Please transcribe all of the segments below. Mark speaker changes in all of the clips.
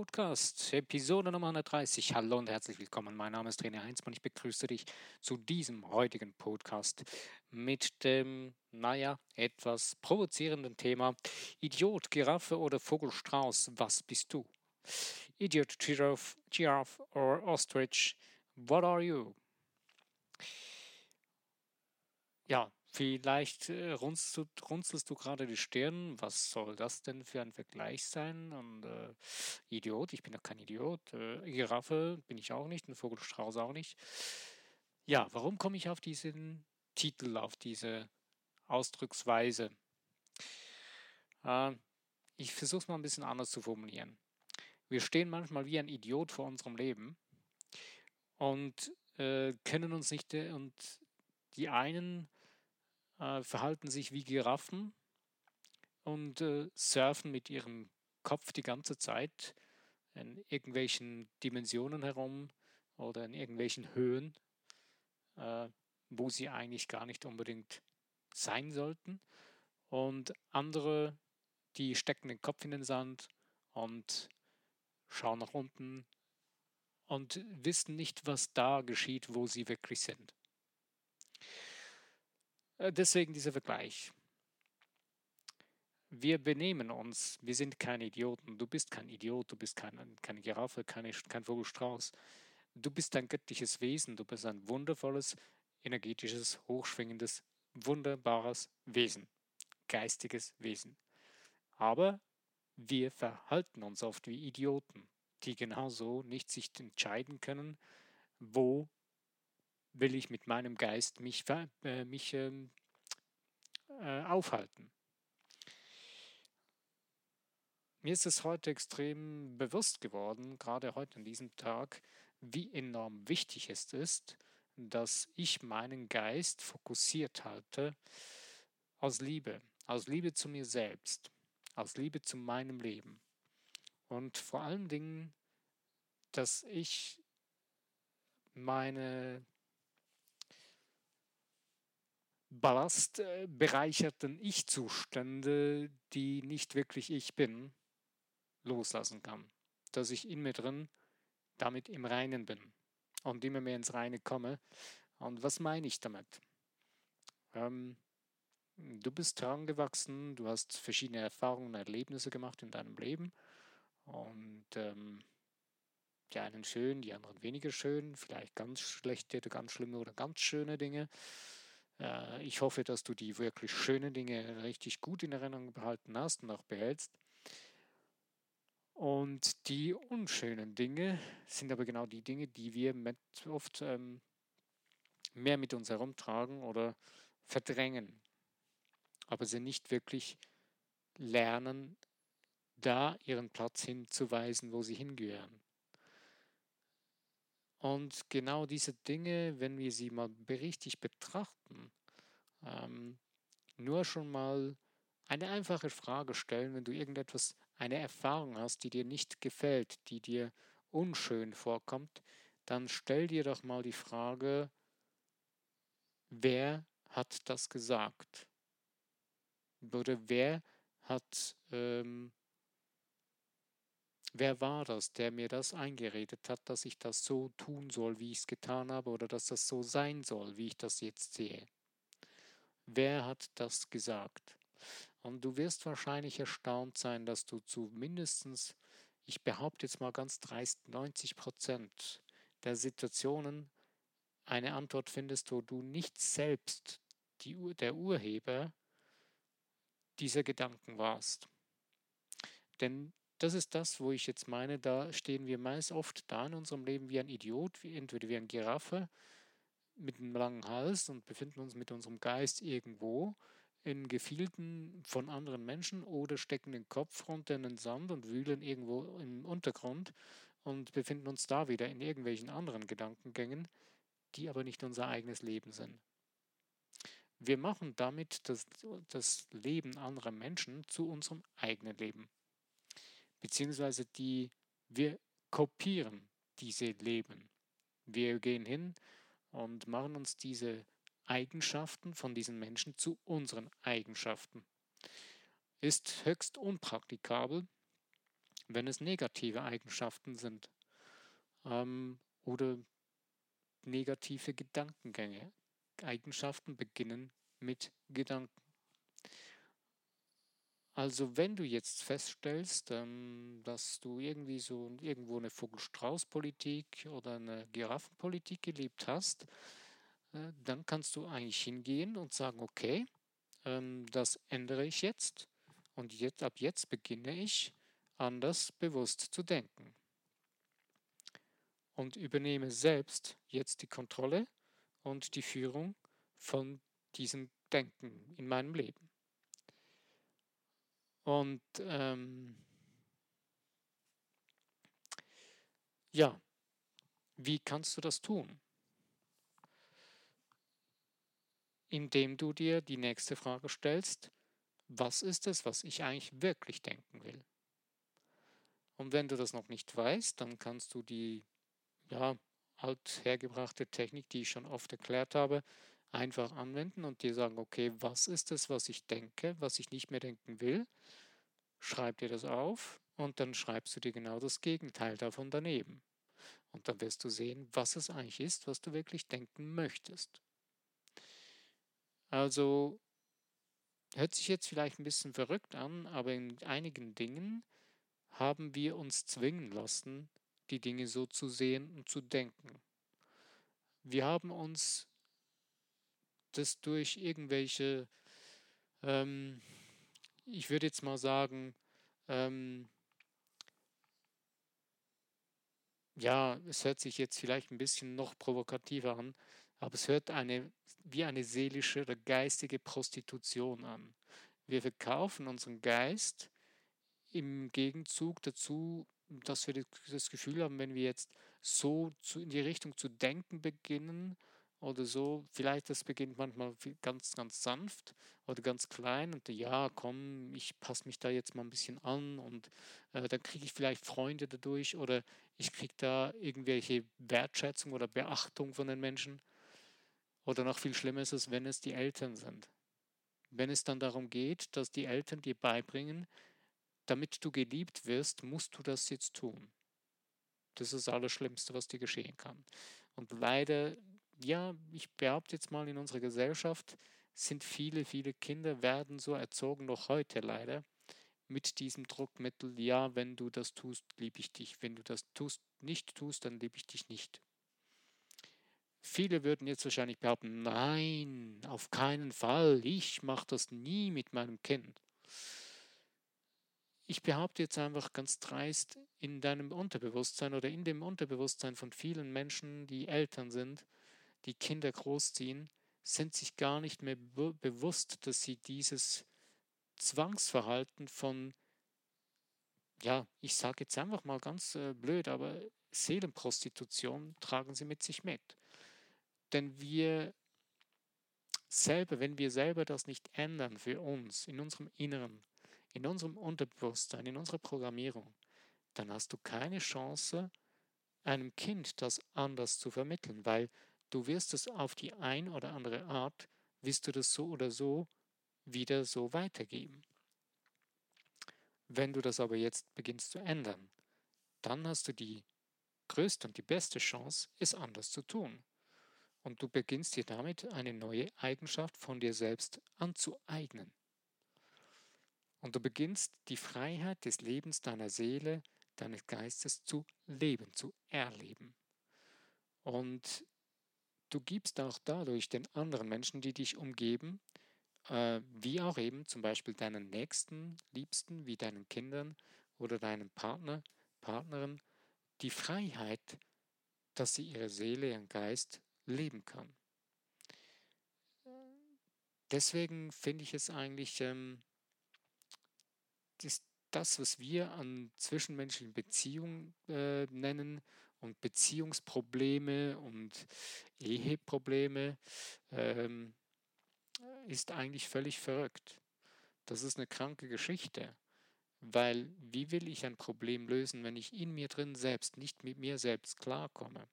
Speaker 1: Podcast, Episode Nummer 130. Hallo und herzlich willkommen. Mein Name ist René Heinzmann. Ich begrüße dich zu diesem heutigen Podcast mit dem, naja, etwas provozierenden Thema Idiot, Giraffe oder Vogelstrauß, was bist du? Idiot, Giraffe, Giraffe or Ostrich, what are you? Ja, Vielleicht äh, runzelst, du, runzelst du gerade die Stirn. Was soll das denn für ein Vergleich sein? Und äh, Idiot, ich bin doch kein Idiot. Äh, Giraffe bin ich auch nicht, ein Vogelstrauß auch nicht. Ja, warum komme ich auf diesen Titel, auf diese Ausdrucksweise? Äh, ich versuche es mal ein bisschen anders zu formulieren. Wir stehen manchmal wie ein Idiot vor unserem Leben und äh, können uns nicht, äh, und die einen äh, verhalten sich wie Giraffen und äh, surfen mit ihrem Kopf die ganze Zeit in irgendwelchen Dimensionen herum oder in irgendwelchen Höhen, äh, wo sie eigentlich gar nicht unbedingt sein sollten. Und andere, die stecken den Kopf in den Sand und schauen nach unten und wissen nicht, was da geschieht, wo sie wirklich sind. Äh, deswegen dieser Vergleich. Wir benehmen uns, wir sind keine Idioten. Du bist kein Idiot, du bist kein, keine Giraffe, keine, kein Vogelstrauß. Du bist ein göttliches Wesen, du bist ein wundervolles, energetisches, hochschwingendes, wunderbares Wesen, geistiges Wesen. Aber wir verhalten uns oft wie Idioten, die genauso nicht sich entscheiden können, wo will ich mit meinem Geist mich, äh, mich ähm, äh, aufhalten. Mir ist es heute extrem bewusst geworden, gerade heute an diesem Tag, wie enorm wichtig es ist, dass ich meinen Geist fokussiert halte aus Liebe, aus Liebe zu mir selbst, aus Liebe zu meinem Leben. Und vor allen Dingen, dass ich meine ballastbereicherten Ich-Zustände, die nicht wirklich ich bin, loslassen kann. Dass ich in mir drin damit im Reinen bin und immer mehr ins Reine komme. Und was meine ich damit? Ähm, du bist herangewachsen, du hast verschiedene Erfahrungen, Erlebnisse gemacht in deinem Leben und ähm, die einen schön, die anderen weniger schön, vielleicht ganz schlechte ganz schlimme oder ganz schöne Dinge. Äh, ich hoffe, dass du die wirklich schönen Dinge richtig gut in Erinnerung behalten hast und auch behältst. Und die unschönen Dinge sind aber genau die Dinge, die wir oft ähm, mehr mit uns herumtragen oder verdrängen, aber sie nicht wirklich lernen, da ihren Platz hinzuweisen, wo sie hingehören. Und genau diese Dinge, wenn wir sie mal richtig betrachten, ähm, nur schon mal eine einfache Frage stellen, wenn du irgendetwas, eine Erfahrung hast, die dir nicht gefällt, die dir unschön vorkommt, dann stell dir doch mal die Frage, wer hat das gesagt? Oder wer hat ähm, Wer war das, der mir das eingeredet hat, dass ich das so tun soll, wie ich es getan habe, oder dass das so sein soll, wie ich das jetzt sehe? Wer hat das gesagt? Und du wirst wahrscheinlich erstaunt sein, dass du zu mindestens, ich behaupte jetzt mal ganz dreist, 90 Prozent der Situationen eine Antwort findest, wo du nicht selbst die, der Urheber dieser Gedanken warst. Denn das ist das, wo ich jetzt meine, da stehen wir meist oft da in unserem Leben wie ein Idiot, wie, entweder wie ein Giraffe mit einem langen Hals und befinden uns mit unserem Geist irgendwo in Gefilden von anderen Menschen oder stecken den Kopf runter in den Sand und wühlen irgendwo im Untergrund und befinden uns da wieder in irgendwelchen anderen Gedankengängen, die aber nicht unser eigenes Leben sind. Wir machen damit das, das Leben anderer Menschen zu unserem eigenen Leben beziehungsweise die, wir kopieren diese Leben. Wir gehen hin und machen uns diese Eigenschaften von diesen Menschen zu unseren Eigenschaften. Ist höchst unpraktikabel, wenn es negative Eigenschaften sind ähm, oder negative Gedankengänge. Eigenschaften beginnen mit Gedanken. Also wenn du jetzt feststellst, ähm, dass du irgendwie so irgendwo eine Vogel-Strauß-Politik oder eine Giraffenpolitik gelebt hast, äh, dann kannst du eigentlich hingehen und sagen, okay, ähm, das ändere ich jetzt und jetzt, ab jetzt beginne ich anders bewusst zu denken und übernehme selbst jetzt die Kontrolle und die Führung von diesem Denken in meinem Leben. Und ähm, ja, wie kannst du das tun? Indem du dir die nächste Frage stellst, was ist es, was ich eigentlich wirklich denken will? Und wenn du das noch nicht weißt, dann kannst du die ja, althergebrachte Technik, die ich schon oft erklärt habe, einfach anwenden und dir sagen, okay, was ist es, was ich denke, was ich nicht mehr denken will? Schreib dir das auf und dann schreibst du dir genau das Gegenteil davon daneben. Und dann wirst du sehen, was es eigentlich ist, was du wirklich denken möchtest. Also hört sich jetzt vielleicht ein bisschen verrückt an, aber in einigen Dingen haben wir uns zwingen lassen, die Dinge so zu sehen und zu denken. Wir haben uns das durch irgendwelche, ähm, ich würde jetzt mal sagen, ähm, ja, es hört sich jetzt vielleicht ein bisschen noch provokativer an, aber es hört eine, wie eine seelische oder geistige Prostitution an. Wir verkaufen unseren Geist im Gegenzug dazu dass wir das Gefühl haben, wenn wir jetzt so in die Richtung zu denken beginnen oder so, vielleicht das beginnt manchmal ganz, ganz sanft oder ganz klein und ja, komm, ich passe mich da jetzt mal ein bisschen an und äh, dann kriege ich vielleicht Freunde dadurch oder ich kriege da irgendwelche Wertschätzung oder Beachtung von den Menschen. Oder noch viel schlimmer ist es, wenn es die Eltern sind. Wenn es dann darum geht, dass die Eltern dir beibringen, damit du geliebt wirst, musst du das jetzt tun. Das ist das Allerschlimmste, was dir geschehen kann. Und leider, ja, ich behaupte jetzt mal, in unserer Gesellschaft sind viele, viele Kinder, werden so erzogen, noch heute leider, mit diesem Druckmittel, ja, wenn du das tust, liebe ich dich. Wenn du das tust, nicht tust, dann liebe ich dich nicht. Viele würden jetzt wahrscheinlich behaupten, nein, auf keinen Fall, ich mache das nie mit meinem Kind ich behaupte jetzt einfach ganz dreist, in deinem Unterbewusstsein oder in dem Unterbewusstsein von vielen Menschen, die Eltern sind, die Kinder großziehen, sind sich gar nicht mehr be bewusst, dass sie dieses Zwangsverhalten von, ja, ich sage jetzt einfach mal ganz äh, blöd, aber Seelenprostitution tragen sie mit sich mit. Denn wir selber, wenn wir selber das nicht ändern für uns, in unserem Inneren, in unserem Unterbewusstsein, in unserer Programmierung, dann hast du keine Chance, einem Kind das anders zu vermitteln, weil du wirst es auf die ein oder andere Art, wirst du das so oder so wieder so weitergeben. Wenn du das aber jetzt beginnst zu ändern, dann hast du die größte und die beste Chance, es anders zu tun. Und du beginnst dir damit eine neue Eigenschaft von dir selbst anzueignen. Und du beginnst die Freiheit des Lebens deiner Seele, deines Geistes zu leben, zu erleben. Und du gibst auch dadurch den anderen Menschen, die dich umgeben, äh, wie auch eben zum Beispiel deinen Nächsten, Liebsten, wie deinen Kindern oder deinem Partner, Partnerin, die Freiheit, dass sie ihre Seele, ihren Geist leben kann. Deswegen finde ich es eigentlich ähm, ist das, was wir an zwischenmenschlichen Beziehungen äh, nennen und Beziehungsprobleme und Eheprobleme, ähm, ist eigentlich völlig verrückt. Das ist eine kranke Geschichte, weil wie will ich ein Problem lösen, wenn ich in mir drin selbst nicht mit mir selbst klarkomme?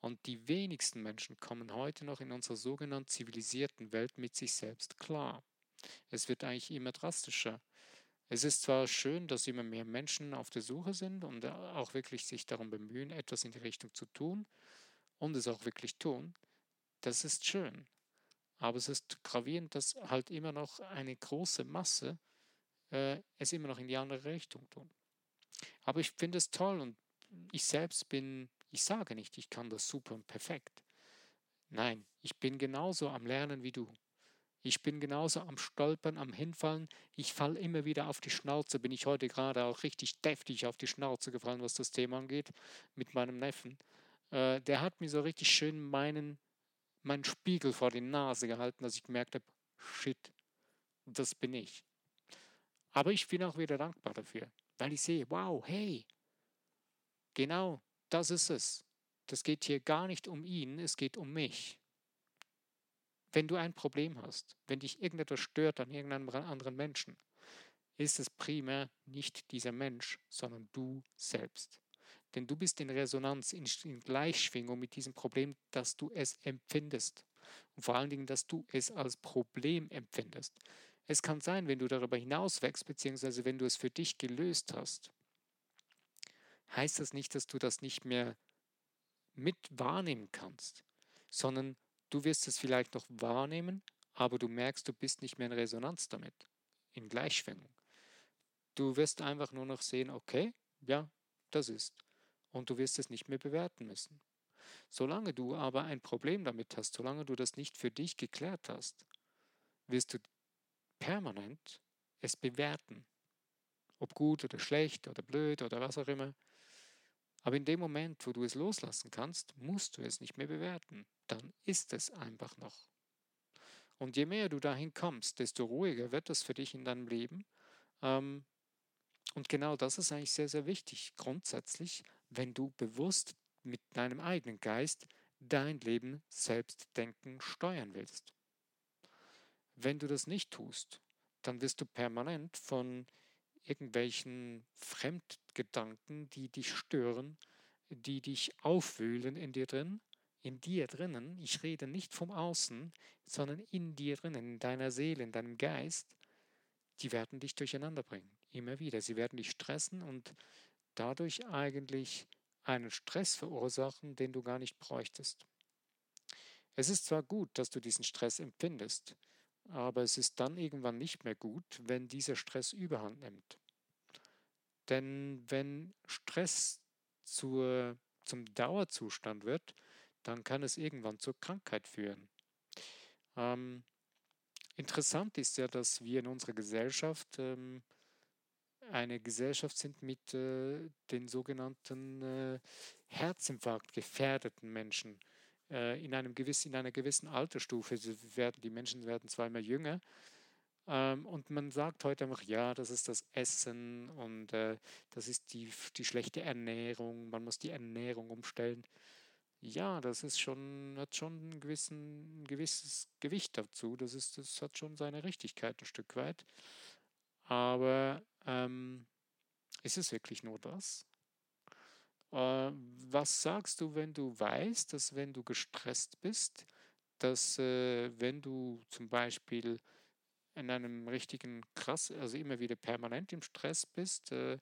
Speaker 1: Und die wenigsten Menschen kommen heute noch in unserer sogenannten zivilisierten Welt mit sich selbst klar. Es wird eigentlich immer drastischer. Es ist zwar schön, dass immer mehr Menschen auf der Suche sind und auch wirklich sich darum bemühen, etwas in die Richtung zu tun und es auch wirklich tun. Das ist schön. Aber es ist gravierend, dass halt immer noch eine große Masse äh, es immer noch in die andere Richtung tun. Aber ich finde es toll und ich selbst bin, ich sage nicht, ich kann das super und perfekt. Nein, ich bin genauso am Lernen wie du. Ich bin genauso am Stolpern, am Hinfallen. Ich falle immer wieder auf die Schnauze. Bin ich heute gerade auch richtig deftig auf die Schnauze gefallen, was das Thema angeht, mit meinem Neffen. Äh, der hat mir so richtig schön meinen, meinen Spiegel vor die Nase gehalten, dass ich gemerkt habe, shit, das bin ich. Aber ich bin auch wieder dankbar dafür, weil ich sehe, wow, hey, genau das ist es. Das geht hier gar nicht um ihn, es geht um mich. Wenn du ein Problem hast, wenn dich irgendetwas stört an irgendeinem anderen Menschen, ist es primär nicht dieser Mensch, sondern du selbst. Denn du bist in Resonanz, in, in Gleichschwingung mit diesem Problem, dass du es empfindest. Und vor allen Dingen, dass du es als Problem empfindest. Es kann sein, wenn du darüber hinaus wächst, beziehungsweise wenn du es für dich gelöst hast, heißt das nicht, dass du das nicht mehr mit wahrnehmen kannst, sondern Du wirst es vielleicht noch wahrnehmen, aber du merkst, du bist nicht mehr in Resonanz damit, in Gleichschwingung. Du wirst einfach nur noch sehen, okay, ja, das ist. Und du wirst es nicht mehr bewerten müssen. Solange du aber ein Problem damit hast, solange du das nicht für dich geklärt hast, wirst du permanent es bewerten. Ob gut oder schlecht oder blöd oder was auch immer. Aber in dem Moment, wo du es loslassen kannst, musst du es nicht mehr bewerten. Dann ist es einfach noch. Und je mehr du dahin kommst, desto ruhiger wird das für dich in deinem Leben. Ähm, und genau das ist eigentlich sehr, sehr wichtig. Grundsätzlich, wenn du bewusst mit deinem eigenen Geist dein Leben selbst denken, steuern willst. Wenn du das nicht tust, dann wirst du permanent von irgendwelchen Fremdgedanken, die dich stören, die dich aufwühlen in dir drin, in dir drinnen. Ich rede nicht vom Außen, sondern in dir drinnen, in deiner Seele, in deinem Geist. Die werden dich durcheinander bringen, immer wieder. Sie werden dich stressen und dadurch eigentlich einen Stress verursachen, den du gar nicht bräuchtest. Es ist zwar gut, dass du diesen Stress empfindest, aber es ist dann irgendwann nicht mehr gut, wenn dieser Stress überhand nimmt. Denn wenn Stress zur, zum Dauerzustand wird, dann kann es irgendwann zur Krankheit führen. Ähm, interessant ist ja, dass wir in unserer Gesellschaft ähm, eine Gesellschaft sind mit äh, den sogenannten äh, Herzinfarkt gefährdeten Menschen in, einem gewissen, in einer gewissen Altersstufe. Werden, die Menschen werden immer jünger. Ähm, und man sagt heute einfach, ja, das ist das Essen und äh, das ist die, die schlechte Ernährung. Man muss die Ernährung umstellen. Ja, das ist schon, hat schon ein, gewissen, ein gewisses Gewicht dazu. Das, ist, das hat schon seine Richtigkeit ein Stück weit. Aber ähm, ist es wirklich nur das? Äh, was sagst du, wenn du weißt, dass wenn du gestresst bist, dass äh, wenn du zum Beispiel in einem richtigen krass, also immer wieder permanent im Stress bist äh,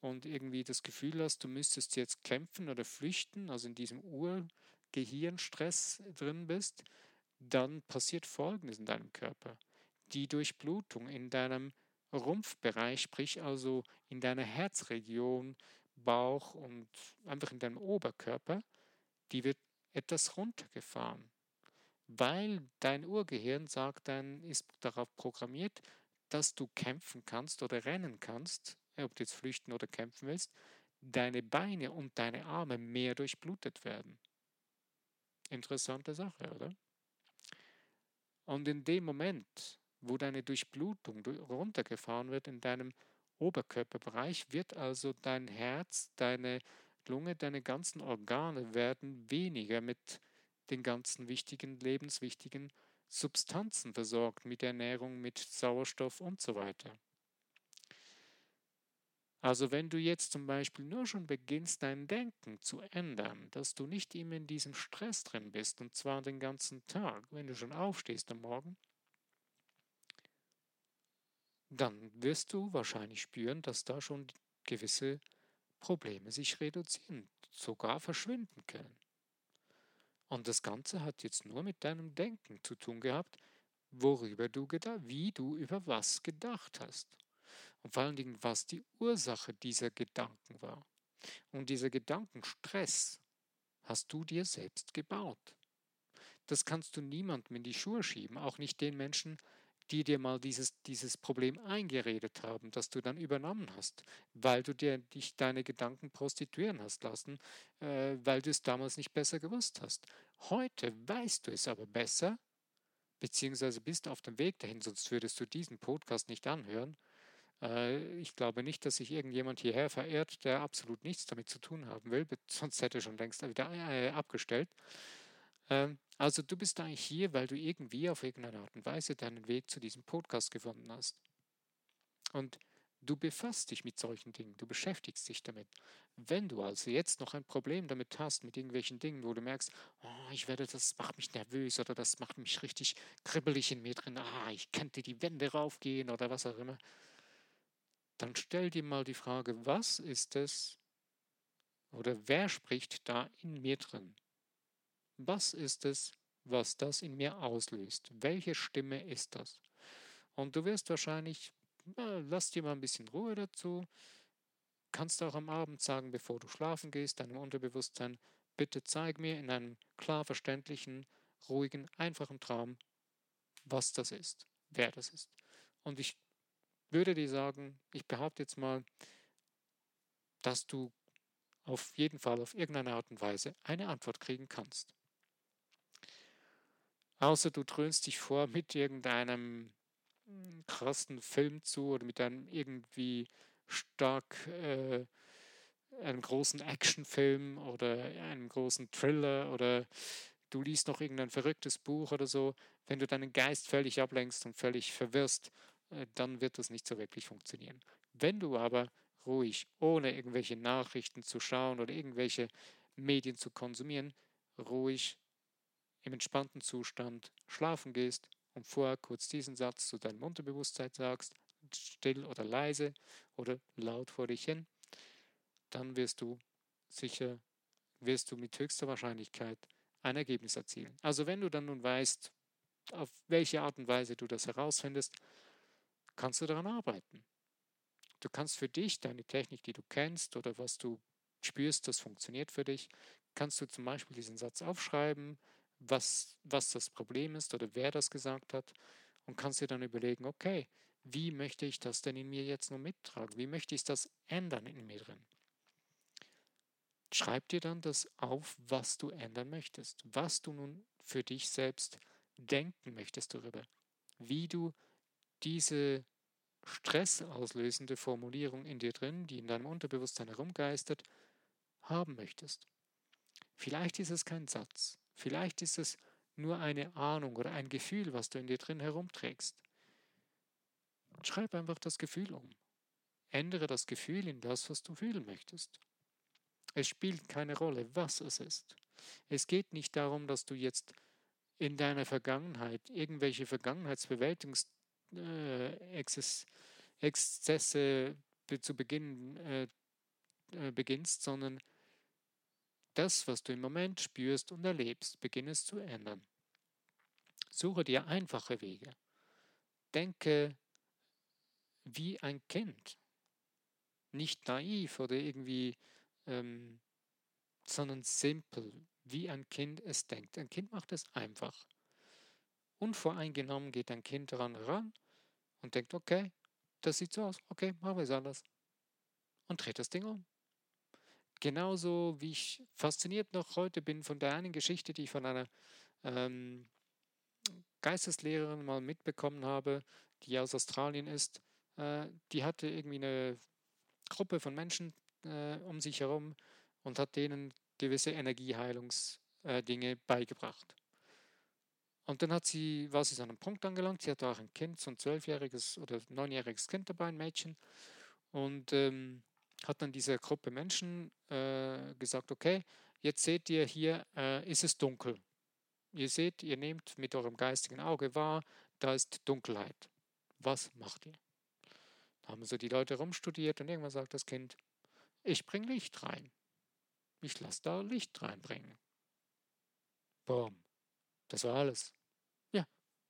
Speaker 1: und irgendwie das Gefühl hast, du müsstest jetzt kämpfen oder flüchten, also in diesem Urgehirnstress drin bist, dann passiert Folgendes in deinem Körper. Die Durchblutung in deinem Rumpfbereich, sprich also in deiner Herzregion, Bauch und einfach in deinem Oberkörper, die wird etwas runtergefahren. Weil dein Urgehirn sagt dann, ist darauf programmiert, dass du kämpfen kannst oder rennen kannst, ob du jetzt flüchten oder kämpfen willst, deine Beine und deine Arme mehr durchblutet werden. Interessante Sache, oder? Und in dem Moment, wo deine Durchblutung runtergefahren wird in deinem Oberkörperbereich wird also dein Herz, deine Lunge, deine ganzen Organe werden weniger mit den ganzen wichtigen, lebenswichtigen Substanzen versorgt, mit Ernährung, mit Sauerstoff und so weiter. Also wenn du jetzt zum Beispiel nur schon beginnst, dein Denken zu ändern, dass du nicht immer in diesem Stress drin bist, und zwar den ganzen Tag, wenn du schon aufstehst am Morgen, dann wirst du wahrscheinlich spüren, dass da schon gewisse Probleme sich reduzieren, sogar verschwinden können. Und das Ganze hat jetzt nur mit deinem Denken zu tun gehabt, worüber du gedacht, wie du über was gedacht hast. Und vor allen Dingen, was die Ursache dieser Gedanken war. Und dieser Gedankenstress hast du dir selbst gebaut. Das kannst du niemandem in die Schuhe schieben, auch nicht den Menschen, die dir mal dieses, dieses Problem eingeredet haben, das du dann übernommen hast, weil du dir dich deine Gedanken prostituieren hast lassen, äh, weil du es damals nicht besser gewusst hast. Heute weißt du es aber besser, beziehungsweise bist auf dem Weg dahin, sonst würdest du diesen Podcast nicht anhören. Äh, ich glaube nicht, dass sich irgendjemand hierher verehrt, der absolut nichts damit zu tun haben will, sonst hätte er schon längst wieder äh, abgestellt. Ähm, also du bist eigentlich hier, weil du irgendwie auf irgendeine Art und Weise deinen Weg zu diesem Podcast gefunden hast. Und du befasst dich mit solchen Dingen, du beschäftigst dich damit. Wenn du also jetzt noch ein Problem damit hast, mit irgendwelchen Dingen, wo du merkst, oh, ich werde, das macht mich nervös oder das macht mich richtig kribbelig in mir drin, ah, ich könnte die Wände raufgehen oder was auch immer, dann stell dir mal die Frage, was ist es oder wer spricht da in mir drin? Was ist es, was das in mir auslöst? Welche Stimme ist das? Und du wirst wahrscheinlich, na, lass dir mal ein bisschen Ruhe dazu. Kannst auch am Abend sagen, bevor du schlafen gehst, deinem Unterbewusstsein, bitte zeig mir in einem klar verständlichen, ruhigen, einfachen Traum, was das ist, wer das ist. Und ich würde dir sagen, ich behaupte jetzt mal, dass du auf jeden Fall auf irgendeine Art und Weise eine Antwort kriegen kannst. Außer du dröhnst dich vor mit irgendeinem hm, krassen Film zu oder mit einem irgendwie stark äh, einem großen Actionfilm oder einem großen Thriller oder du liest noch irgendein verrücktes Buch oder so, wenn du deinen Geist völlig ablenkst und völlig verwirrst, äh, dann wird das nicht so wirklich funktionieren. Wenn du aber ruhig, ohne irgendwelche Nachrichten zu schauen oder irgendwelche Medien zu konsumieren, ruhig im entspannten Zustand schlafen gehst und vorher kurz diesen Satz zu deinem Unterbewusstsein sagst, still oder leise oder laut vor dich hin, dann wirst du sicher, wirst du mit höchster Wahrscheinlichkeit ein Ergebnis erzielen. Also wenn du dann nun weißt, auf welche Art und Weise du das herausfindest, kannst du daran arbeiten. Du kannst für dich deine Technik, die du kennst oder was du spürst, das funktioniert für dich, kannst du zum Beispiel diesen Satz aufschreiben, was, was das Problem ist oder wer das gesagt hat und kannst dir dann überlegen, okay, wie möchte ich das denn in mir jetzt nur mittragen? Wie möchte ich das ändern in mir drin? Schreib dir dann das auf, was du ändern möchtest, was du nun für dich selbst denken möchtest darüber, wie du diese stressauslösende Formulierung in dir drin, die in deinem Unterbewusstsein herumgeistert, haben möchtest. Vielleicht ist es kein Satz, Vielleicht ist es nur eine Ahnung oder ein Gefühl, was du in dir drin herumträgst. Schreib einfach das Gefühl um. Ändere das Gefühl in das, was du fühlen möchtest. Es spielt keine Rolle, was es ist. Es geht nicht darum, dass du jetzt in deiner Vergangenheit irgendwelche Vergangenheitsbewältigungsexzesse äh, zu Beginn äh, äh, beginnst, sondern das, was du im Moment spürst und erlebst, beginne es zu ändern. Suche dir einfache Wege. Denke wie ein Kind. Nicht naiv oder irgendwie, ähm, sondern simpel, wie ein Kind es denkt. Ein Kind macht es einfach. Unvoreingenommen geht ein Kind daran ran und denkt, okay, das sieht so aus, okay, machen wir es anders. Und dreht das Ding um. Genauso wie ich fasziniert noch heute bin von der einen Geschichte, die ich von einer ähm, Geisteslehrerin mal mitbekommen habe, die aus Australien ist. Äh, die hatte irgendwie eine Gruppe von Menschen äh, um sich herum und hat denen gewisse Energieheilungsdinge äh, beigebracht. Und dann hat sie, war sie an einem Punkt angelangt, sie hatte auch ein Kind, so ein zwölfjähriges oder neunjähriges Kind dabei, ein Mädchen. Und ähm, hat dann diese Gruppe Menschen äh, gesagt, okay, jetzt seht ihr hier, äh, ist es dunkel. Ihr seht, ihr nehmt mit eurem geistigen Auge wahr, da ist Dunkelheit. Was macht ihr? Da haben so die Leute rumstudiert und irgendwann sagt das Kind, ich bringe Licht rein. Ich lasse da Licht reinbringen. Boom. Das war alles.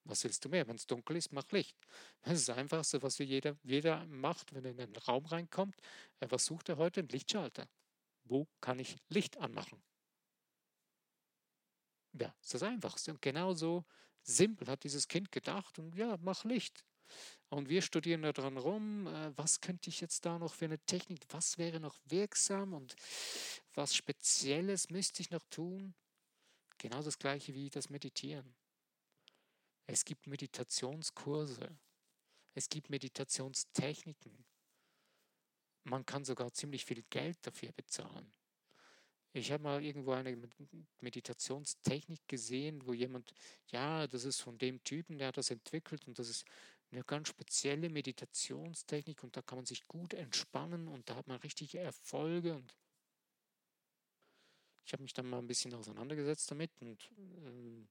Speaker 1: Was willst du mehr? Wenn es dunkel ist, mach Licht. Das ist das Einfachste, was jeder, jeder macht, wenn er in einen Raum reinkommt. Was sucht er heute? Ein Lichtschalter. Wo kann ich Licht anmachen? Ja, das ist das Einfachste. Und genauso simpel hat dieses Kind gedacht und ja, mach Licht. Und wir studieren da dran rum, äh, was könnte ich jetzt da noch für eine Technik, was wäre noch wirksam und was Spezielles müsste ich noch tun. Genau das gleiche wie das Meditieren. Es gibt Meditationskurse, es gibt Meditationstechniken. Man kann sogar ziemlich viel Geld dafür bezahlen. Ich habe mal irgendwo eine Meditationstechnik gesehen, wo jemand, ja, das ist von dem Typen, der hat das entwickelt und das ist eine ganz spezielle Meditationstechnik und da kann man sich gut entspannen und da hat man richtige Erfolge und ich habe mich dann mal ein bisschen auseinandergesetzt damit und ähm,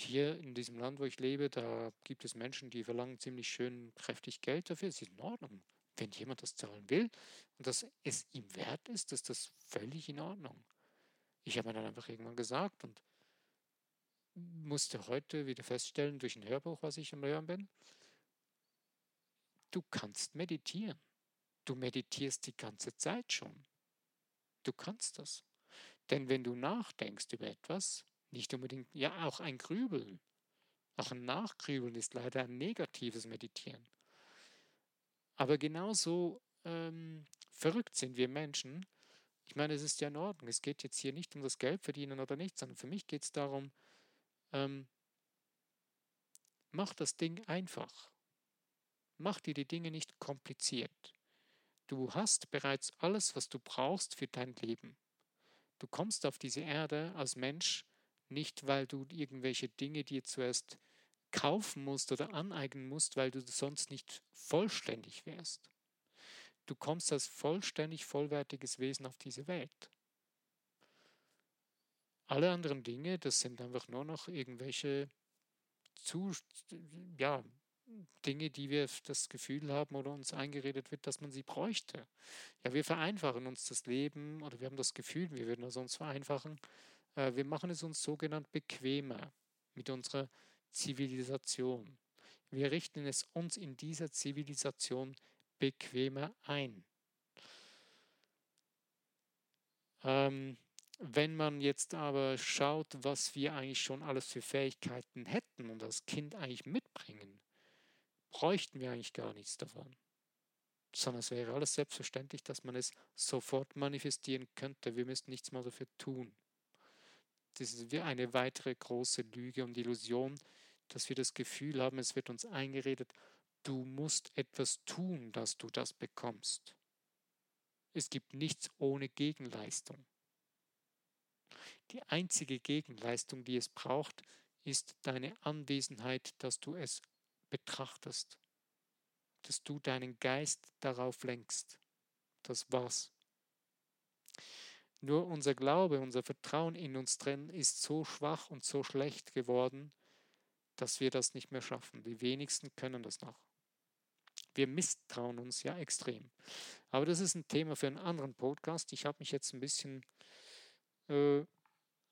Speaker 1: hier in diesem Land, wo ich lebe, da gibt es Menschen, die verlangen ziemlich schön kräftig Geld dafür. Das ist in Ordnung wenn jemand das zahlen will und dass es ihm wert ist, ist das völlig in Ordnung. Ich habe mir dann einfach irgendwann gesagt und musste heute wieder feststellen durch ein Hörbuch, was ich am Hören bin, du kannst meditieren. Du meditierst die ganze Zeit schon. Du kannst das. Denn wenn du nachdenkst über etwas, nicht unbedingt, ja, auch ein Grübeln, auch ein Nachgrübeln ist leider ein negatives Meditieren. Aber genauso ähm, verrückt sind wir Menschen. Ich meine, es ist ja in Ordnung. Es geht jetzt hier nicht um das Geld verdienen oder nicht, sondern für mich geht es darum, ähm, mach das Ding einfach. Mach dir die Dinge nicht kompliziert. Du hast bereits alles, was du brauchst für dein Leben. Du kommst auf diese Erde als Mensch nicht, weil du irgendwelche Dinge dir zuerst kaufen musst oder aneignen musst, weil du sonst nicht vollständig wärst. Du kommst als vollständig vollwertiges Wesen auf diese Welt. Alle anderen Dinge, das sind einfach nur noch irgendwelche zu, ja, Dinge, die wir das Gefühl haben oder uns eingeredet wird, dass man sie bräuchte. Ja, wir vereinfachen uns das Leben oder wir haben das Gefühl, wir würden es uns vereinfachen. Äh, wir machen es uns sogenannt bequemer mit unserer Zivilisation. Wir richten es uns in dieser Zivilisation bequemer ein. Ähm, wenn man jetzt aber schaut, was wir eigentlich schon alles für Fähigkeiten hätten und das Kind eigentlich mitbringen, bräuchten wir eigentlich gar nichts davon. Sondern es wäre alles selbstverständlich, dass man es sofort manifestieren könnte. Wir müssten nichts mal dafür tun. Das ist eine weitere große Lüge und Illusion, dass wir das Gefühl haben, es wird uns eingeredet, du musst etwas tun, dass du das bekommst. Es gibt nichts ohne Gegenleistung. Die einzige Gegenleistung, die es braucht, ist deine Anwesenheit, dass du es betrachtest, dass du deinen Geist darauf lenkst. Das war's. Nur unser Glaube, unser Vertrauen in uns drin ist so schwach und so schlecht geworden, dass wir das nicht mehr schaffen. Die wenigsten können das noch. Wir misstrauen uns ja extrem. Aber das ist ein Thema für einen anderen Podcast. Ich habe mich jetzt ein bisschen äh,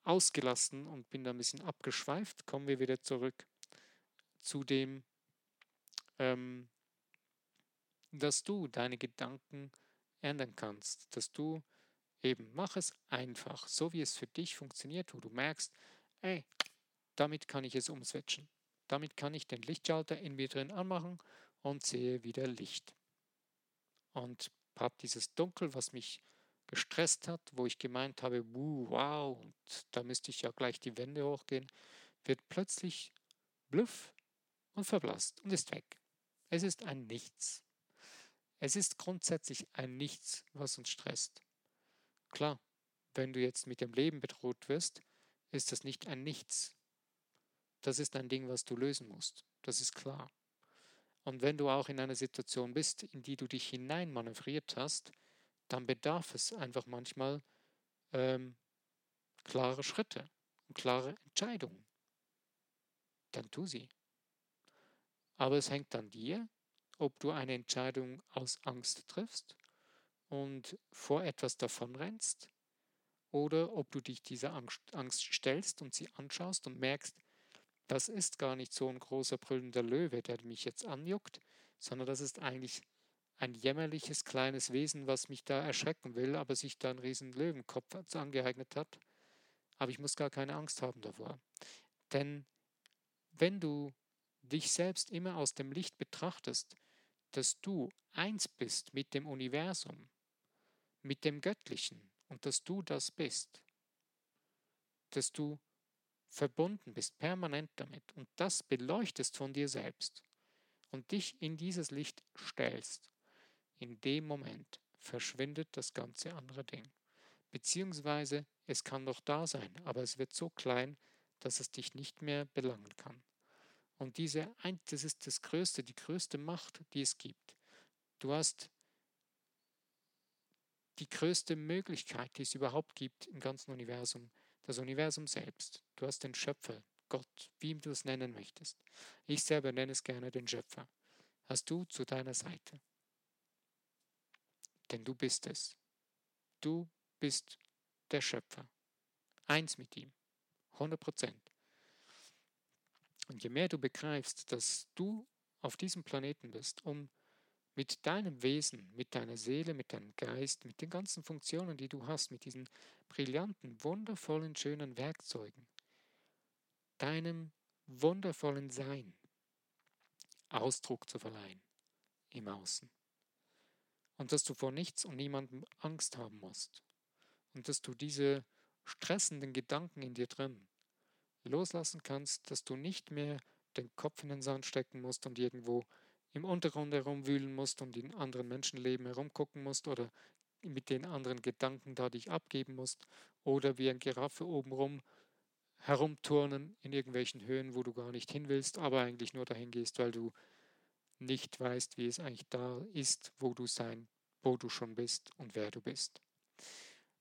Speaker 1: ausgelassen und bin da ein bisschen abgeschweift. Kommen wir wieder zurück zu dem, ähm, dass du deine Gedanken ändern kannst, dass du eben mach es einfach, so wie es für dich funktioniert, wo du merkst, ey, damit kann ich es umswitchen. Damit kann ich den Lichtschalter in mir drin anmachen und sehe wieder Licht. Und habe dieses Dunkel, was mich gestresst hat, wo ich gemeint habe, wow, und da müsste ich ja gleich die Wände hochgehen, wird plötzlich bluff und verblasst und ist weg. Es ist ein Nichts. Es ist grundsätzlich ein Nichts, was uns stresst. Klar, wenn du jetzt mit dem Leben bedroht wirst, ist das nicht ein Nichts, das ist ein Ding, was du lösen musst. Das ist klar. Und wenn du auch in einer Situation bist, in die du dich hinein manövriert hast, dann bedarf es einfach manchmal ähm, klare Schritte und klare Entscheidungen. Dann tu sie. Aber es hängt an dir ob du eine Entscheidung aus Angst triffst und vor etwas davonrennst oder ob du dich dieser Angst stellst und sie anschaust und merkst, das ist gar nicht so ein großer brüllender Löwe, der mich jetzt anjuckt, sondern das ist eigentlich ein jämmerliches kleines Wesen, was mich da erschrecken will, aber sich da einen riesen Löwenkopf angeeignet hat. Aber ich muss gar keine Angst haben davor. Denn wenn du dich selbst immer aus dem Licht betrachtest, dass du eins bist mit dem Universum, mit dem Göttlichen und dass du das bist, dass du verbunden bist permanent damit und das beleuchtest von dir selbst und dich in dieses Licht stellst, in dem Moment verschwindet das ganze andere Ding. Beziehungsweise es kann noch da sein, aber es wird so klein, dass es dich nicht mehr belangen kann. Und diese, das ist das Größte, die größte Macht, die es gibt. Du hast die größte Möglichkeit, die es überhaupt gibt im ganzen Universum, das Universum selbst. Du hast den Schöpfer, Gott, wie du es nennen möchtest. Ich selber nenne es gerne den Schöpfer. Hast du zu deiner Seite. Denn du bist es. Du bist der Schöpfer. Eins mit ihm. 100 Prozent. Und je mehr du begreifst, dass du auf diesem Planeten bist, um mit deinem Wesen, mit deiner Seele, mit deinem Geist, mit den ganzen Funktionen, die du hast, mit diesen brillanten, wundervollen, schönen Werkzeugen, deinem wundervollen Sein Ausdruck zu verleihen im Außen. Und dass du vor nichts und niemandem Angst haben musst. Und dass du diese stressenden Gedanken in dir drin loslassen kannst, dass du nicht mehr den Kopf in den Sand stecken musst und irgendwo im Untergrund herumwühlen musst und in anderen Menschenleben herumgucken musst oder mit den anderen Gedanken da dich abgeben musst oder wie ein Giraffe obenrum herumturnen in irgendwelchen Höhen, wo du gar nicht hin willst, aber eigentlich nur dahin gehst, weil du nicht weißt, wie es eigentlich da ist, wo du sein, wo du schon bist und wer du bist.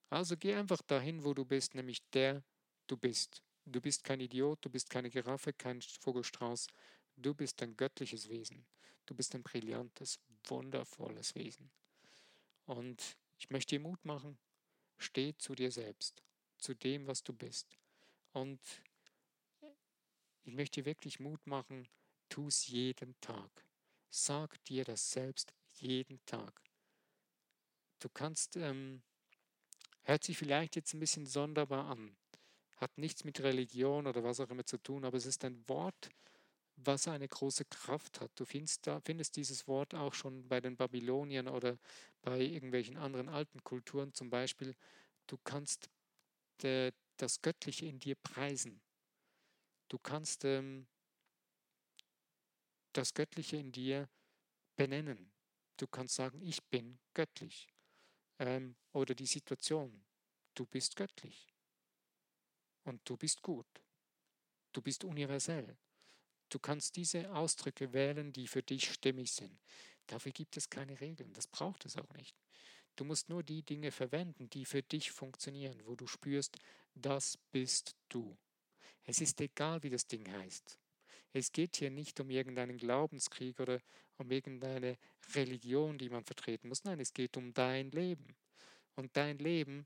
Speaker 1: Also geh einfach dahin, wo du bist, nämlich der du bist. Du bist kein Idiot, du bist keine Giraffe, kein Vogelstrauß. Du bist ein göttliches Wesen. Du bist ein brillantes, wundervolles Wesen. Und ich möchte dir Mut machen, steh zu dir selbst, zu dem, was du bist. Und ich möchte dir wirklich Mut machen, tu es jeden Tag. Sag dir das selbst jeden Tag. Du kannst, ähm, hört sich vielleicht jetzt ein bisschen sonderbar an, hat nichts mit Religion oder was auch immer zu tun, aber es ist ein Wort, was eine große Kraft hat. Du findest, da, findest dieses Wort auch schon bei den Babyloniern oder bei irgendwelchen anderen alten Kulturen zum Beispiel. Du kannst de, das Göttliche in dir preisen. Du kannst ähm, das Göttliche in dir benennen. Du kannst sagen, ich bin göttlich. Ähm, oder die Situation, du bist göttlich. Und du bist gut. Du bist universell. Du kannst diese Ausdrücke wählen, die für dich stimmig sind. Dafür gibt es keine Regeln. Das braucht es auch nicht. Du musst nur die Dinge verwenden, die für dich funktionieren, wo du spürst, das bist du. Es ist egal, wie das Ding heißt. Es geht hier nicht um irgendeinen Glaubenskrieg oder um irgendeine Religion, die man vertreten muss. Nein, es geht um dein Leben. Und dein Leben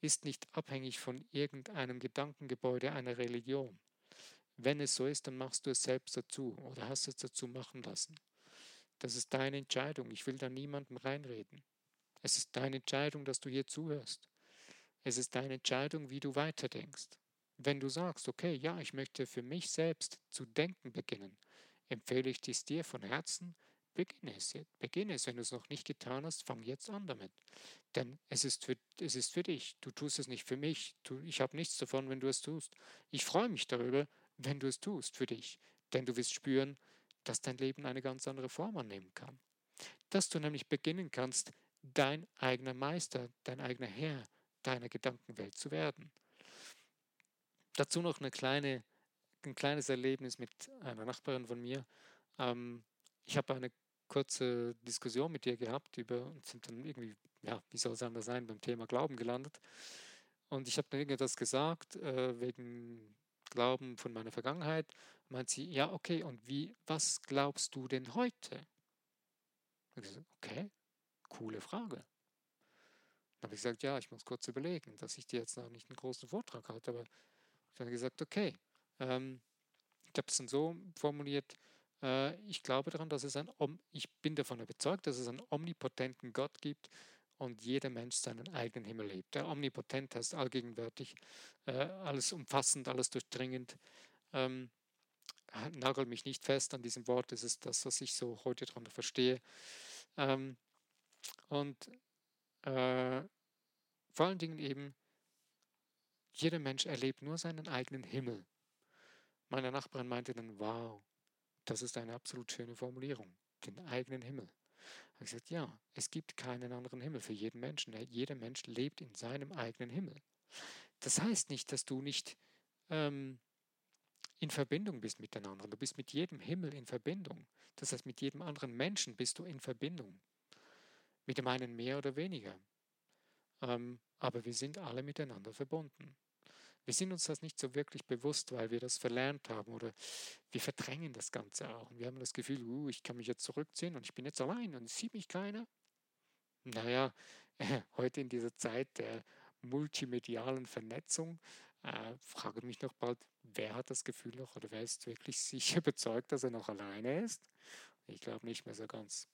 Speaker 1: ist nicht abhängig von irgendeinem Gedankengebäude einer Religion. Wenn es so ist, dann machst du es selbst dazu oder hast es dazu machen lassen. Das ist deine Entscheidung. Ich will da niemandem reinreden. Es ist deine Entscheidung, dass du hier zuhörst. Es ist deine Entscheidung, wie du weiterdenkst. Wenn du sagst, okay, ja, ich möchte für mich selbst zu denken beginnen, empfehle ich dies dir von Herzen, beginne es jetzt. Beginne es. Wenn du es noch nicht getan hast, fang jetzt an damit. Denn es ist für, es ist für dich. Du tust es nicht für mich. Du, ich habe nichts davon, wenn du es tust. Ich freue mich darüber, wenn du es tust für dich. Denn du wirst spüren, dass dein Leben eine ganz andere Form annehmen kann. Dass du nämlich beginnen kannst, dein eigener Meister, dein eigener Herr deiner Gedankenwelt zu werden. Dazu noch eine kleine, ein kleines Erlebnis mit einer Nachbarin von mir. Ähm, ich habe eine kurze Diskussion mit ihr gehabt über und sind dann irgendwie, ja, wie soll es anders sein, beim Thema Glauben gelandet. Und ich habe dann irgendetwas gesagt, äh, wegen Glauben von meiner Vergangenheit. Meint sie, ja, okay, und wie, was glaubst du denn heute? Und ich gesagt, okay, coole Frage. Dann habe ich gesagt, ja, ich muss kurz überlegen, dass ich dir jetzt noch nicht einen großen Vortrag halte, aber ich habe gesagt, okay, ähm, ich habe es dann so formuliert, äh, ich glaube daran, dass es ein, ich bin davon überzeugt, dass es einen omnipotenten Gott gibt und jeder Mensch seinen eigenen Himmel lebt. Der omnipotent heißt allgegenwärtig, äh, alles umfassend, alles durchdringend. Ähm, nagel mich nicht fest an diesem Wort, das ist das, was ich so heute darunter verstehe. Ähm, und äh, vor allen Dingen eben, jeder Mensch erlebt nur seinen eigenen Himmel. Meine Nachbarin meinte dann, wow, das ist eine absolut schöne Formulierung, den eigenen Himmel. Habe gesagt, ja, es gibt keinen anderen Himmel für jeden Menschen. Jeder Mensch lebt in seinem eigenen Himmel. Das heißt nicht, dass du nicht ähm, in Verbindung bist mit den anderen. Du bist mit jedem Himmel in Verbindung. Das heißt, mit jedem anderen Menschen bist du in Verbindung. Mit dem einen mehr oder weniger. Ähm, aber wir sind alle miteinander verbunden. Wir sind uns das nicht so wirklich bewusst, weil wir das verlernt haben oder wir verdrängen das Ganze auch. Und wir haben das Gefühl, uh, ich kann mich jetzt zurückziehen und ich bin jetzt allein und es sieht mich keiner. Naja, äh, heute in dieser Zeit der multimedialen Vernetzung äh, frage mich noch bald, wer hat das Gefühl noch oder wer ist wirklich sicher überzeugt, dass er noch alleine ist? Ich glaube nicht mehr so ganz.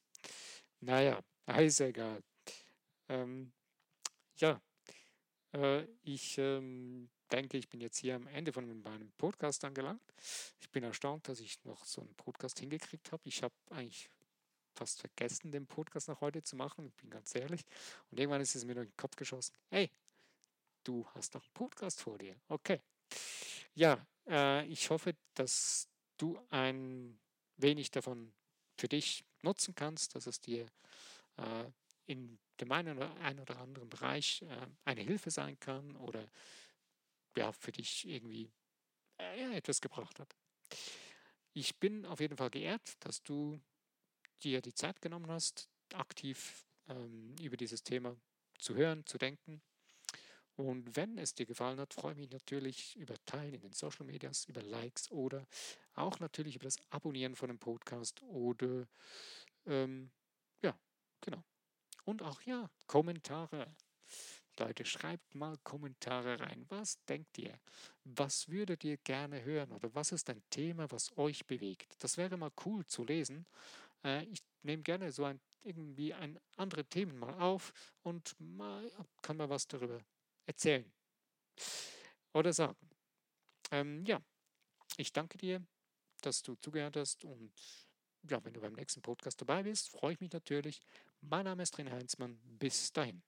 Speaker 1: Naja, ist egal. Ähm, ja, äh, ich ähm, denke, ich bin jetzt hier am Ende von meinem Podcast angelangt. Ich bin erstaunt, dass ich noch so einen Podcast hingekriegt habe. Ich habe eigentlich fast vergessen, den Podcast noch heute zu machen, ich bin ganz ehrlich. Und irgendwann ist es mir durch den Kopf geschossen. Hey, du hast noch einen Podcast vor dir. Okay. Ja, äh, ich hoffe, dass du ein wenig davon für dich nutzen kannst, dass es dir äh, in dem einen oder, einen oder anderen Bereich äh, eine Hilfe sein kann oder ja, für dich irgendwie äh, etwas gebracht hat. Ich bin auf jeden Fall geehrt, dass du dir die Zeit genommen hast, aktiv ähm, über dieses Thema zu hören, zu denken. Und wenn es dir gefallen hat, freue ich mich natürlich über Teilen in den Social Medias, über Likes oder auch natürlich über das Abonnieren von dem Podcast oder ähm, ja, genau. Und auch ja, Kommentare. Leute, schreibt mal Kommentare rein. Was denkt ihr? Was würdet ihr gerne hören? Oder was ist ein Thema, was euch bewegt? Das wäre mal cool zu lesen. Äh, ich nehme gerne so ein, irgendwie ein andere Themen mal auf und mal, kann mal was darüber erzählen oder sagen. Ähm, ja, ich danke dir, dass du zugehört hast und ja, wenn du beim nächsten Podcast dabei bist, freue ich mich natürlich. Mein Name ist Drin Heinzmann. Bis dahin.